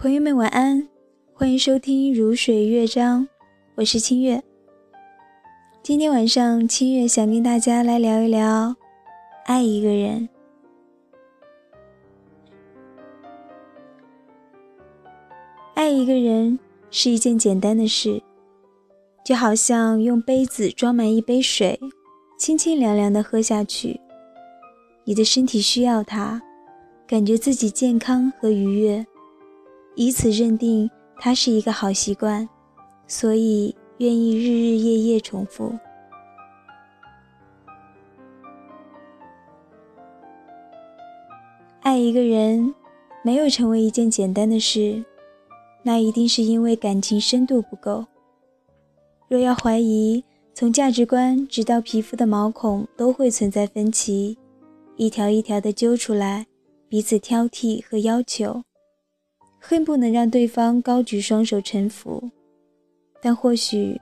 朋友们晚安，欢迎收听《如水乐章》，我是清月。今天晚上，清月想跟大家来聊一聊爱一个人。爱一个人是一件简单的事，就好像用杯子装满一杯水，清清凉凉的喝下去。你的身体需要它，感觉自己健康和愉悦，以此认定它是一个好习惯，所以愿意日日夜夜重复。爱一个人，没有成为一件简单的事。那一定是因为感情深度不够。若要怀疑，从价值观直到皮肤的毛孔都会存在分歧，一条一条的揪出来，彼此挑剔和要求，恨不能让对方高举双手臣服。但或许，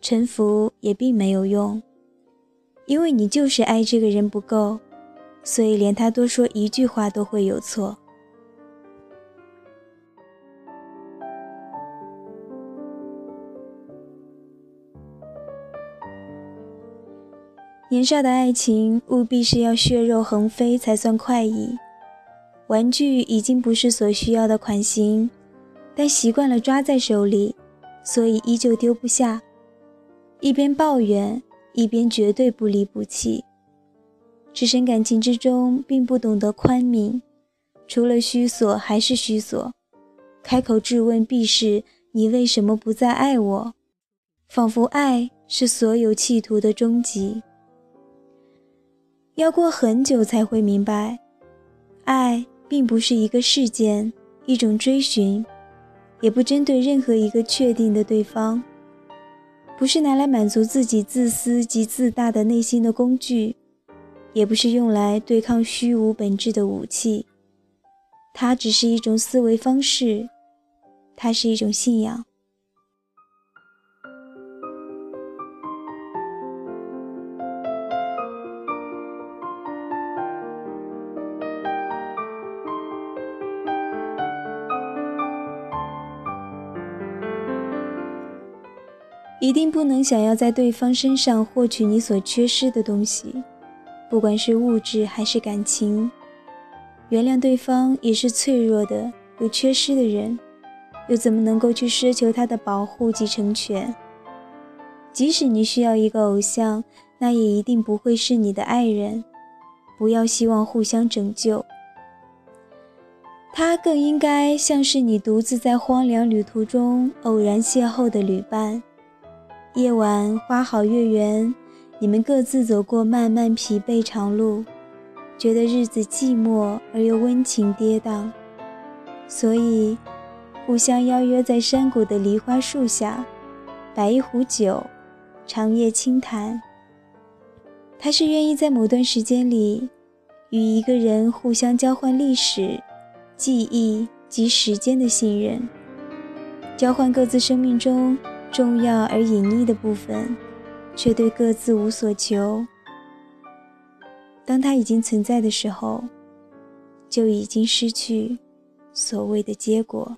臣服也并没有用，因为你就是爱这个人不够，所以连他多说一句话都会有错。年少的爱情务必是要血肉横飞才算快意。玩具已经不是所需要的款型，但习惯了抓在手里，所以依旧丢不下。一边抱怨，一边绝对不离不弃。置身感情之中，并不懂得宽悯，除了虚索还是虚索。开口质问，必是你为什么不再爱我？仿佛爱是所有企图的终极。要过很久才会明白，爱并不是一个事件，一种追寻，也不针对任何一个确定的对方，不是拿来满足自己自私及自大的内心的工具，也不是用来对抗虚无本质的武器，它只是一种思维方式，它是一种信仰。一定不能想要在对方身上获取你所缺失的东西，不管是物质还是感情。原谅对方也是脆弱的、有缺失的人，又怎么能够去奢求他的保护及成全？即使你需要一个偶像，那也一定不会是你的爱人。不要希望互相拯救，他更应该像是你独自在荒凉旅途中偶然邂逅的旅伴。夜晚花好月圆，你们各自走过漫漫疲惫长路，觉得日子寂寞而又温情跌宕，所以互相邀约在山谷的梨花树下，摆一壶酒，长夜轻谈。他是愿意在某段时间里，与一个人互相交换历史、记忆及时间的信任，交换各自生命中。重要而隐匿的部分，却对各自无所求。当它已经存在的时候，就已经失去所谓的结果。